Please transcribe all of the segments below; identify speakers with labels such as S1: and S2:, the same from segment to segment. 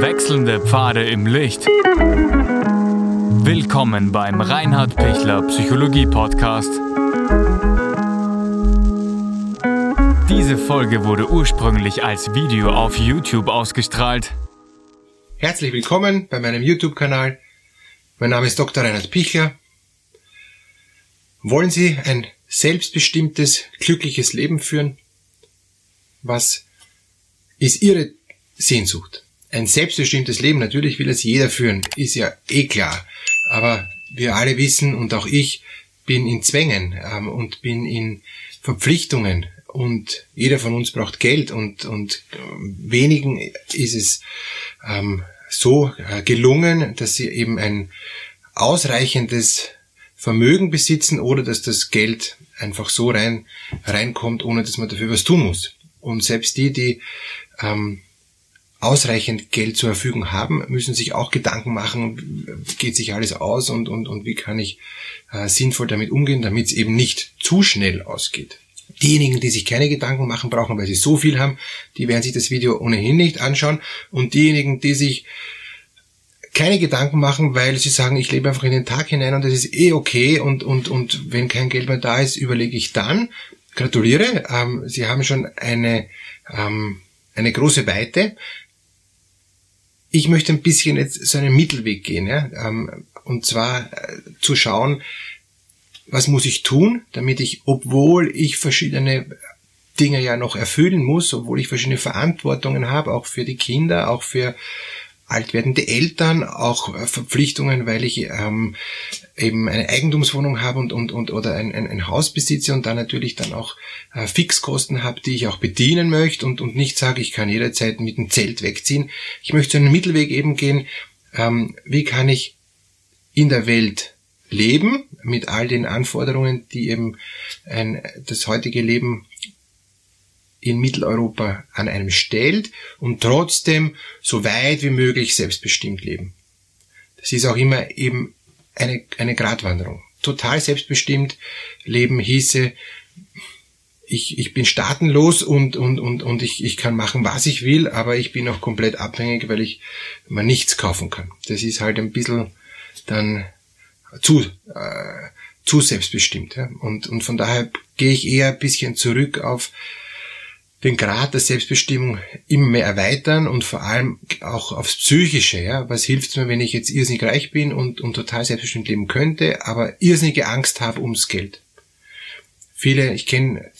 S1: Wechselnde Pfade im Licht. Willkommen beim Reinhard Pichler Psychologie Podcast. Diese Folge wurde ursprünglich als Video auf YouTube ausgestrahlt.
S2: Herzlich willkommen bei meinem YouTube-Kanal. Mein Name ist Dr. Reinhard Pichler. Wollen Sie ein selbstbestimmtes, glückliches Leben führen? Was ist Ihre Sehnsucht? Ein selbstbestimmtes Leben, natürlich will es jeder führen, ist ja eh klar. Aber wir alle wissen und auch ich bin in Zwängen ähm, und bin in Verpflichtungen und jeder von uns braucht Geld und, und äh, wenigen ist es ähm, so äh, gelungen, dass sie eben ein ausreichendes Vermögen besitzen oder dass das Geld einfach so rein reinkommt, ohne dass man dafür was tun muss. Und selbst die, die ähm, ausreichend Geld zur Verfügung haben, müssen sich auch Gedanken machen, geht sich alles aus und, und, und wie kann ich äh, sinnvoll damit umgehen, damit es eben nicht zu schnell ausgeht. Diejenigen, die sich keine Gedanken machen brauchen, weil sie so viel haben, die werden sich das Video ohnehin nicht anschauen. Und diejenigen, die sich keine Gedanken machen, weil sie sagen, ich lebe einfach in den Tag hinein und das ist eh okay und, und, und wenn kein Geld mehr da ist, überlege ich dann. Gratuliere, ähm, Sie haben schon eine, ähm, eine große Weite ich möchte ein bisschen jetzt so einen Mittelweg gehen, ja, ähm, und zwar äh, zu schauen, was muss ich tun, damit ich, obwohl ich verschiedene Dinge ja noch erfüllen muss, obwohl ich verschiedene Verantwortungen habe, auch für die Kinder, auch für alt werdende Eltern, auch äh, Verpflichtungen, weil ich ähm, eben eine Eigentumswohnung habe und, und, und oder ein, ein, ein Haus besitze und dann natürlich dann auch äh, Fixkosten habe, die ich auch bedienen möchte und, und nicht sage, ich kann jederzeit mit dem Zelt wegziehen. Ich möchte einen Mittelweg eben gehen, ähm, wie kann ich in der Welt leben mit all den Anforderungen, die eben ein, das heutige Leben in Mitteleuropa an einem stellt und trotzdem so weit wie möglich selbstbestimmt leben. Das ist auch immer eben eine, eine Gratwanderung. Total selbstbestimmt leben hieße, ich, ich bin staatenlos und, und, und, und ich, ich kann machen, was ich will, aber ich bin auch komplett abhängig, weil ich mir nichts kaufen kann. Das ist halt ein bisschen dann zu, äh, zu selbstbestimmt. Ja? Und, und von daher gehe ich eher ein bisschen zurück auf den Grad der Selbstbestimmung immer mehr erweitern und vor allem auch aufs Psychische. Ja? Was hilft mir, wenn ich jetzt irrsinnig reich bin und, und total selbstbestimmt leben könnte, aber irrsinnige Angst habe ums Geld? Viele, ich kenne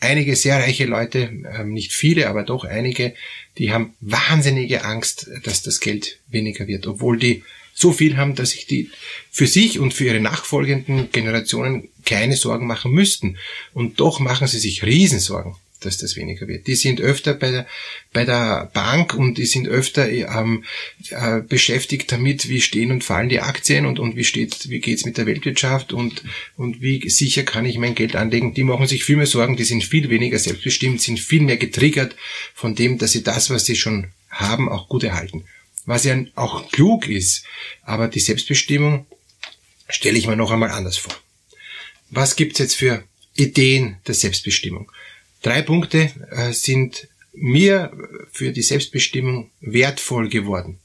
S2: einige sehr reiche Leute, ähm, nicht viele, aber doch einige, die haben wahnsinnige Angst, dass das Geld weniger wird, obwohl die so viel haben, dass sich die für sich und für ihre nachfolgenden Generationen keine Sorgen machen müssten. Und doch machen sie sich Riesensorgen dass das weniger wird. Die sind öfter bei der, bei der Bank und die sind öfter ähm, äh, beschäftigt damit, wie stehen und fallen die Aktien und, und wie steht, wie geht's mit der Weltwirtschaft und, und wie sicher kann ich mein Geld anlegen. Die machen sich viel mehr Sorgen, die sind viel weniger selbstbestimmt, sind viel mehr getriggert von dem, dass sie das, was sie schon haben, auch gut erhalten. Was ja auch klug ist, aber die Selbstbestimmung stelle ich mir noch einmal anders vor. Was gibt's jetzt für Ideen der Selbstbestimmung? Drei Punkte äh, sind mir für die Selbstbestimmung wertvoll geworden.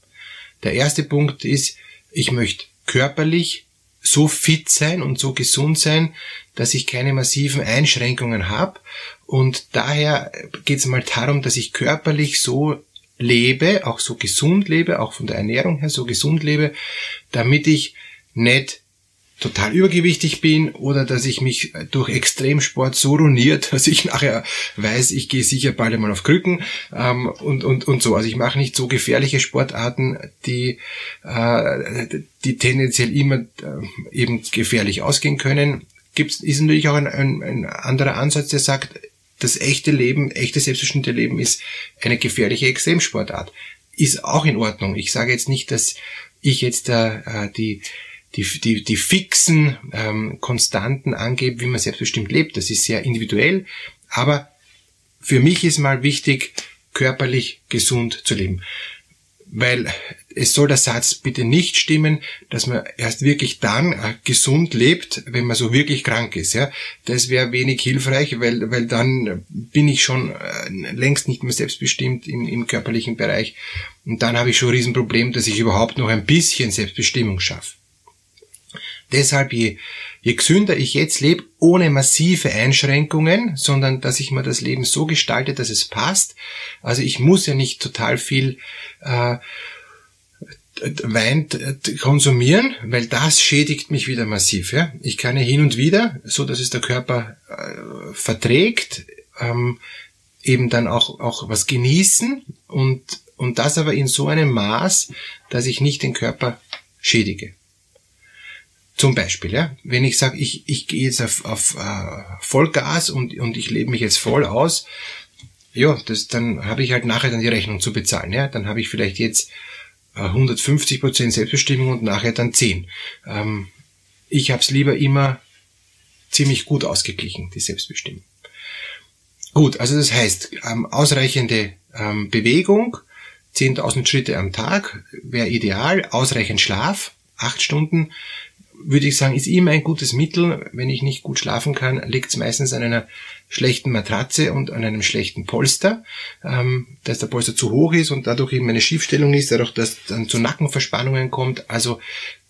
S2: Der erste Punkt ist, ich möchte körperlich so fit sein und so gesund sein, dass ich keine massiven Einschränkungen habe. Und daher geht es mal darum, dass ich körperlich so lebe, auch so gesund lebe, auch von der Ernährung her so gesund lebe, damit ich nicht total übergewichtig bin oder dass ich mich durch Extremsport so ruiniert, dass ich nachher weiß, ich gehe sicher bald einmal auf Krücken ähm, und, und, und so. Also ich mache nicht so gefährliche Sportarten, die, äh, die tendenziell immer äh, eben gefährlich ausgehen können. Gibt's, ist natürlich auch ein, ein, ein anderer Ansatz, der sagt, das echte Leben, echte selbstbestimmte Leben ist eine gefährliche Extremsportart. Ist auch in Ordnung. Ich sage jetzt nicht, dass ich jetzt äh, die die, die, die fixen ähm, Konstanten angeben, wie man selbstbestimmt lebt. Das ist sehr individuell, aber für mich ist mal wichtig, körperlich gesund zu leben. Weil es soll der Satz bitte nicht stimmen, dass man erst wirklich dann äh, gesund lebt, wenn man so wirklich krank ist. Ja, das wäre wenig hilfreich, weil weil dann bin ich schon äh, längst nicht mehr selbstbestimmt im, im körperlichen Bereich und dann habe ich schon ein Riesenproblem, dass ich überhaupt noch ein bisschen Selbstbestimmung schaffe. Deshalb, je, je gesünder ich jetzt lebe, ohne massive Einschränkungen, sondern dass ich mir das Leben so gestalte, dass es passt. Also ich muss ja nicht total viel äh, Wein konsumieren, weil das schädigt mich wieder massiv. Ja? Ich kann ja hin und wieder, so dass es der Körper äh, verträgt, ähm, eben dann auch, auch was genießen und, und das aber in so einem Maß, dass ich nicht den Körper schädige. Zum Beispiel, ja, wenn ich sage, ich, ich gehe jetzt auf, auf uh, Vollgas und, und ich lebe mich jetzt voll aus, ja, das, dann habe ich halt nachher dann die Rechnung zu bezahlen. Ja, dann habe ich vielleicht jetzt 150 Prozent Selbstbestimmung und nachher dann 10. Ähm, ich habe es lieber immer ziemlich gut ausgeglichen, die Selbstbestimmung. Gut, also das heißt, ähm, ausreichende ähm, Bewegung, 10.000 Schritte am Tag wäre ideal, ausreichend Schlaf, 8 Stunden, würde ich sagen, ist immer ein gutes Mittel. Wenn ich nicht gut schlafen kann, liegt es meistens an einer schlechten Matratze und an einem schlechten Polster, ähm, dass der Polster zu hoch ist und dadurch eben eine Schiefstellung ist, dadurch, dass dann zu Nackenverspannungen kommt. Also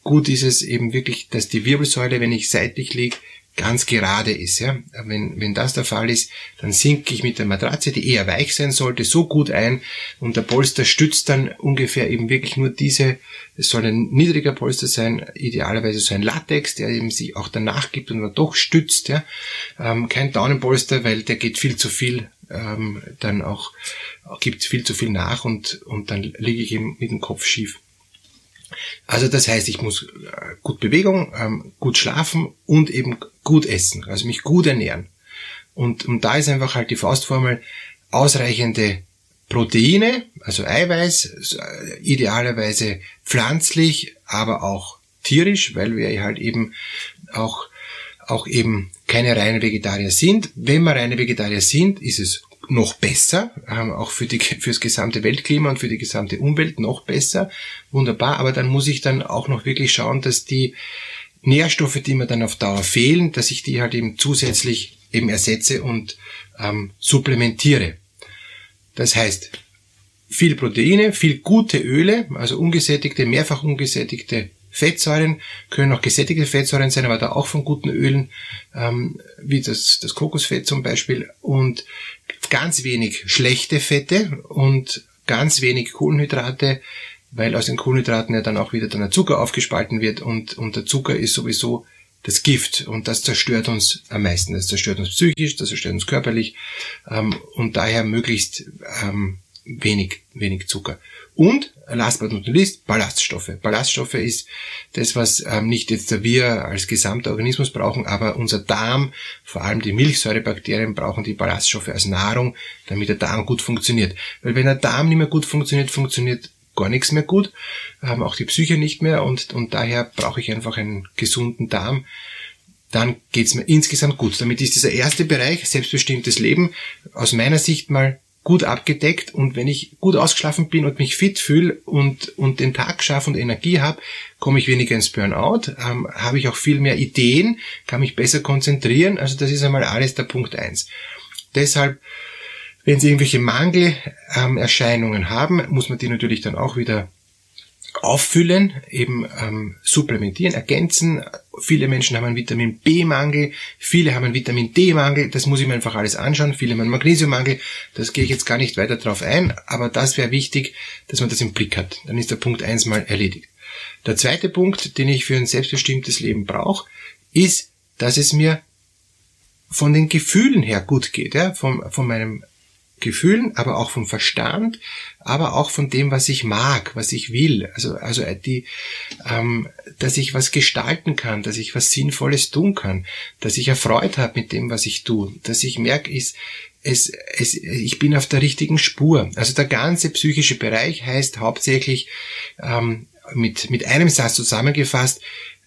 S2: gut ist es eben wirklich, dass die Wirbelsäule, wenn ich seitlich liege, ganz gerade ist. Ja? Wenn, wenn das der Fall ist, dann sinke ich mit der Matratze, die eher weich sein sollte, so gut ein und der Polster stützt dann ungefähr eben wirklich nur diese, es soll ein niedriger Polster sein, idealerweise so ein Latex, der eben sich auch danach gibt und dann doch stützt. Ja? Ähm, kein Daunenpolster, weil der geht viel zu viel ähm, dann auch, gibt viel zu viel nach und, und dann liege ich eben mit dem Kopf schief. Also das heißt, ich muss äh, gut Bewegung, ähm, gut schlafen und eben gut essen, also mich gut ernähren. Und, und da ist einfach halt die Faustformel, ausreichende Proteine, also Eiweiß, äh, idealerweise pflanzlich, aber auch tierisch, weil wir halt eben auch, auch eben keine reinen Vegetarier sind. Wenn wir reine Vegetarier sind, ist es noch besser, ähm, auch für die, fürs gesamte Weltklima und für die gesamte Umwelt noch besser. Wunderbar, aber dann muss ich dann auch noch wirklich schauen, dass die Nährstoffe, die mir dann auf Dauer fehlen, dass ich die halt eben zusätzlich eben ersetze und ähm, supplementiere. Das heißt, viel Proteine, viel gute Öle, also ungesättigte, mehrfach ungesättigte Fettsäuren, können auch gesättigte Fettsäuren sein, aber da auch von guten Ölen, ähm, wie das, das Kokosfett zum Beispiel, und ganz wenig schlechte Fette und ganz wenig Kohlenhydrate, weil aus den Kohlenhydraten ja dann auch wieder dann der Zucker aufgespalten wird und, und der Zucker ist sowieso das Gift und das zerstört uns am meisten. Das zerstört uns psychisch, das zerstört uns körperlich ähm, und daher möglichst ähm, wenig, wenig Zucker. Und, last but not least, Ballaststoffe. Ballaststoffe ist das, was ähm, nicht jetzt wir als gesamter Organismus brauchen, aber unser Darm, vor allem die Milchsäurebakterien, brauchen die Ballaststoffe als Nahrung, damit der Darm gut funktioniert. Weil wenn der Darm nicht mehr gut funktioniert, funktioniert gar nichts mehr gut, ähm, auch die Psyche nicht mehr und, und daher brauche ich einfach einen gesunden Darm. Dann geht's mir insgesamt gut. Damit ist dieser erste Bereich, selbstbestimmtes Leben, aus meiner Sicht mal gut abgedeckt und wenn ich gut ausgeschlafen bin und mich fit fühle und, und den Tag schaffe und Energie habe, komme ich weniger ins Burnout, ähm, habe ich auch viel mehr Ideen, kann mich besser konzentrieren. Also das ist einmal alles der Punkt eins. Deshalb, wenn Sie irgendwelche Mangelerscheinungen ähm, haben, muss man die natürlich dann auch wieder auffüllen, eben ähm, supplementieren, ergänzen. Viele Menschen haben einen Vitamin B-Mangel, viele haben einen Vitamin D-Mangel, das muss ich mir einfach alles anschauen. Viele haben einen Magnesiummangel, das gehe ich jetzt gar nicht weiter drauf ein, aber das wäre wichtig, dass man das im Blick hat. Dann ist der Punkt eins mal erledigt. Der zweite Punkt, den ich für ein selbstbestimmtes Leben brauche, ist, dass es mir von den Gefühlen her gut geht, ja, von, von meinem Gefühlen, aber auch vom Verstand, aber auch von dem, was ich mag, was ich will. Also, also äh, die, ähm, dass ich was gestalten kann, dass ich was Sinnvolles tun kann, dass ich erfreut habe mit dem, was ich tue, dass ich merke, ist, es, es, ich bin auf der richtigen Spur. Also der ganze psychische Bereich heißt hauptsächlich ähm, mit, mit einem Satz zusammengefasst,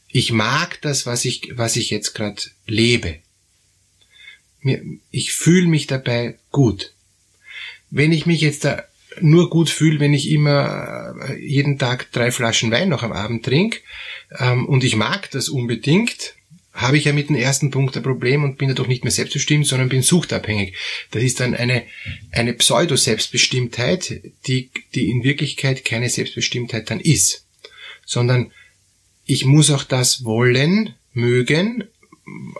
S2: ich mag das, was ich, was ich jetzt gerade lebe. Ich fühle mich dabei gut. Wenn ich mich jetzt da nur gut fühle, wenn ich immer äh, jeden Tag drei Flaschen Wein noch am Abend trinke ähm, und ich mag das unbedingt, habe ich ja mit dem ersten Punkt ein Problem und bin dadurch nicht mehr selbstbestimmt, sondern bin suchtabhängig. Das ist dann eine, eine Pseudo-Selbstbestimmtheit, die, die in Wirklichkeit keine Selbstbestimmtheit dann ist. Sondern ich muss auch das wollen, mögen,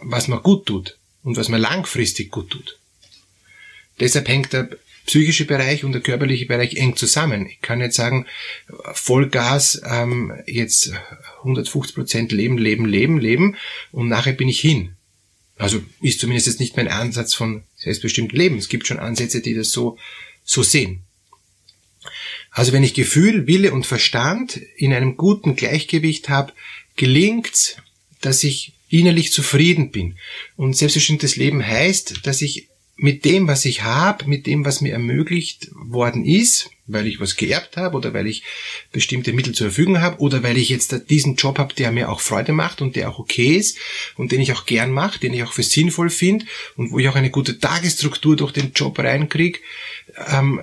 S2: was mir gut tut und was mir langfristig gut tut. Deshalb hängt der psychische Bereich und der körperliche Bereich eng zusammen. Ich kann nicht sagen, Vollgas, ähm, jetzt 150 Prozent leben, leben, leben, leben und nachher bin ich hin. Also ist zumindest jetzt nicht mein Ansatz von selbstbestimmtem Leben. Es gibt schon Ansätze, die das so, so sehen. Also wenn ich Gefühl, Wille und Verstand in einem guten Gleichgewicht habe, gelingt, dass ich innerlich zufrieden bin. Und selbstbestimmtes Leben heißt, dass ich mit dem, was ich habe, mit dem, was mir ermöglicht worden ist, weil ich was geerbt habe oder weil ich bestimmte Mittel zur Verfügung habe oder weil ich jetzt diesen Job habe, der mir auch Freude macht und der auch okay ist und den ich auch gern mache, den ich auch für sinnvoll finde und wo ich auch eine gute Tagesstruktur durch den Job reinkriege, ähm,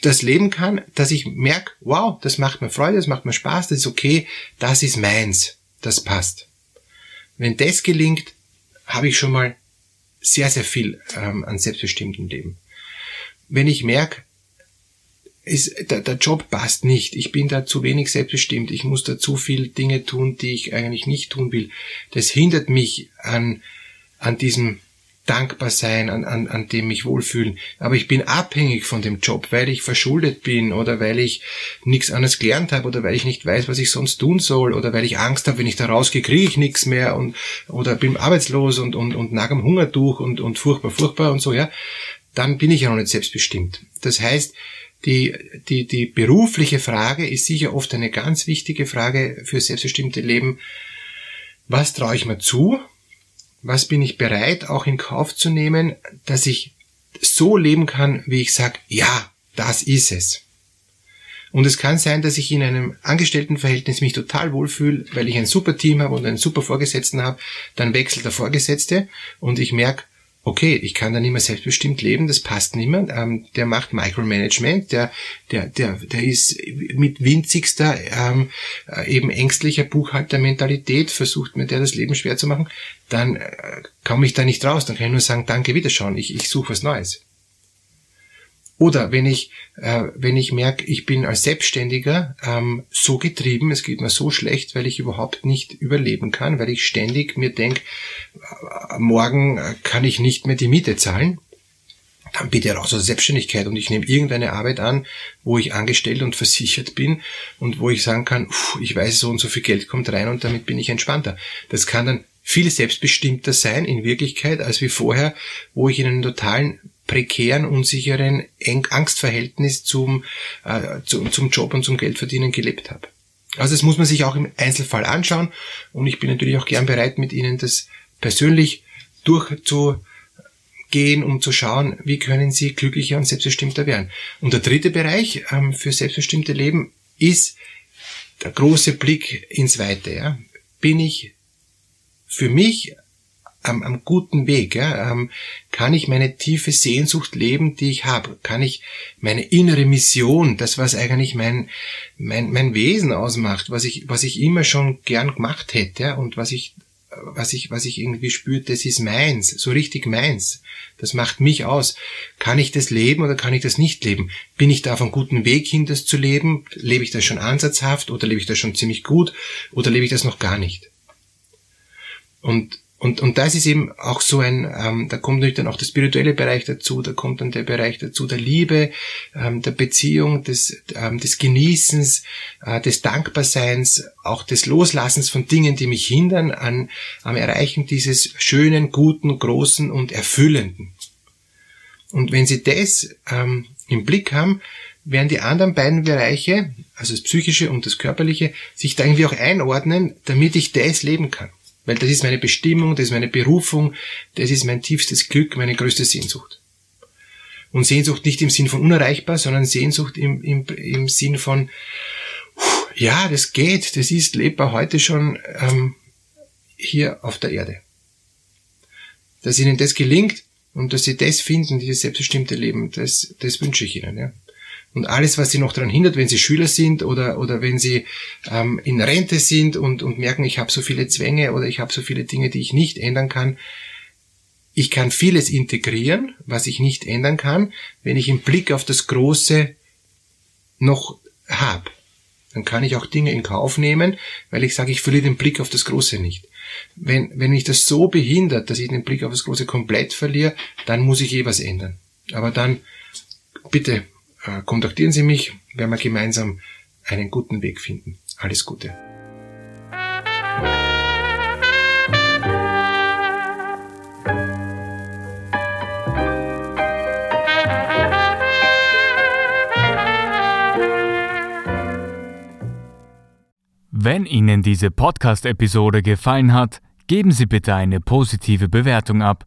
S2: das leben kann, dass ich merke, wow, das macht mir Freude, das macht mir Spaß, das ist okay, das ist meins, das passt. Wenn das gelingt, habe ich schon mal sehr, sehr viel ähm, an selbstbestimmtem Leben. Wenn ich merke, ist, der, der Job passt nicht, ich bin da zu wenig selbstbestimmt, ich muss da zu viel Dinge tun, die ich eigentlich nicht tun will, das hindert mich an, an diesem dankbar sein, an, an, an dem mich wohlfühlen. Aber ich bin abhängig von dem Job, weil ich verschuldet bin oder weil ich nichts anderes gelernt habe oder weil ich nicht weiß, was ich sonst tun soll oder weil ich Angst habe, wenn ich da rausgehe, kriege ich nichts mehr und oder bin arbeitslos und, und, und nag am Hungertuch und, und furchtbar, furchtbar und so, ja, dann bin ich ja noch nicht selbstbestimmt. Das heißt, die, die, die berufliche Frage ist sicher oft eine ganz wichtige Frage für selbstbestimmte Leben. Was traue ich mir zu? Was bin ich bereit auch in Kauf zu nehmen, dass ich so leben kann, wie ich sage, ja, das ist es. Und es kann sein, dass ich in einem Angestelltenverhältnis mich total wohlfühle, weil ich ein super Team habe und einen super Vorgesetzten habe, dann wechselt der Vorgesetzte und ich merke, okay, ich kann da nicht mehr selbstbestimmt leben, das passt nicht mehr. Ähm, der macht Micromanagement, der, der, der, der ist mit winzigster, ähm, äh, eben ängstlicher Buchhaltermentalität, versucht mir der das Leben schwer zu machen, dann äh, komme ich da nicht raus. Dann kann ich nur sagen, danke, wiederschauen, ich, ich suche was Neues. Oder wenn ich, äh, wenn ich merke, ich bin als Selbstständiger ähm, so getrieben, es geht mir so schlecht, weil ich überhaupt nicht überleben kann, weil ich ständig mir denke, äh, morgen kann ich nicht mehr die Miete zahlen, dann bitte raus aus Selbstständigkeit und ich nehme irgendeine Arbeit an, wo ich angestellt und versichert bin und wo ich sagen kann, pff, ich weiß, so und so viel Geld kommt rein und damit bin ich entspannter. Das kann dann viel selbstbestimmter sein in Wirklichkeit als wie vorher, wo ich in einem totalen prekären, unsicheren Angstverhältnis zum, äh, zu, zum Job und zum Geldverdienen gelebt habe. Also das muss man sich auch im Einzelfall anschauen und ich bin natürlich auch gern bereit, mit Ihnen das persönlich durchzugehen, um zu schauen, wie können Sie glücklicher und selbstbestimmter werden. Und der dritte Bereich ähm, für selbstbestimmte Leben ist der große Blick ins Weite. Ja. Bin ich für mich am, am guten Weg? Ja? Ähm, kann ich meine tiefe Sehnsucht leben, die ich habe? Kann ich meine innere Mission, das was eigentlich mein, mein, mein Wesen ausmacht, was ich, was ich immer schon gern gemacht hätte ja? und was ich was ich, was ich irgendwie spürt, das ist meins, so richtig meins. Das macht mich aus. Kann ich das leben oder kann ich das nicht leben? Bin ich da auf einem guten Weg hin, das zu leben? Lebe ich das schon ansatzhaft oder lebe ich das schon ziemlich gut oder lebe ich das noch gar nicht? Und und, und das ist eben auch so ein, ähm, da kommt natürlich dann auch der spirituelle Bereich dazu, da kommt dann der Bereich dazu der Liebe, ähm, der Beziehung, des, ähm, des Genießens, äh, des Dankbarseins, auch des Loslassens von Dingen, die mich hindern an, am Erreichen dieses schönen, guten, großen und erfüllenden. Und wenn Sie das ähm, im Blick haben, werden die anderen beiden Bereiche, also das psychische und das körperliche, sich da irgendwie auch einordnen, damit ich das leben kann. Weil das ist meine Bestimmung, das ist meine Berufung, das ist mein tiefstes Glück, meine größte Sehnsucht. Und Sehnsucht nicht im Sinn von unerreichbar, sondern Sehnsucht im, im, im Sinn von, ja, das geht, das ist lebbar heute schon ähm, hier auf der Erde. Dass ihnen das gelingt und dass sie das finden, dieses selbstbestimmte Leben, das, das wünsche ich ihnen. Ja. Und alles, was sie noch daran hindert, wenn sie Schüler sind oder, oder wenn sie ähm, in Rente sind und, und merken, ich habe so viele Zwänge oder ich habe so viele Dinge, die ich nicht ändern kann. Ich kann vieles integrieren, was ich nicht ändern kann, wenn ich im Blick auf das Große noch habe. Dann kann ich auch Dinge in Kauf nehmen, weil ich sage, ich verliere den Blick auf das Große nicht. Wenn, wenn mich das so behindert, dass ich den Blick auf das Große komplett verliere, dann muss ich eh was ändern. Aber dann bitte kontaktieren Sie mich, werden wir gemeinsam einen guten Weg finden. Alles Gute.
S1: Wenn Ihnen diese Podcast-Episode gefallen hat, geben Sie bitte eine positive Bewertung ab.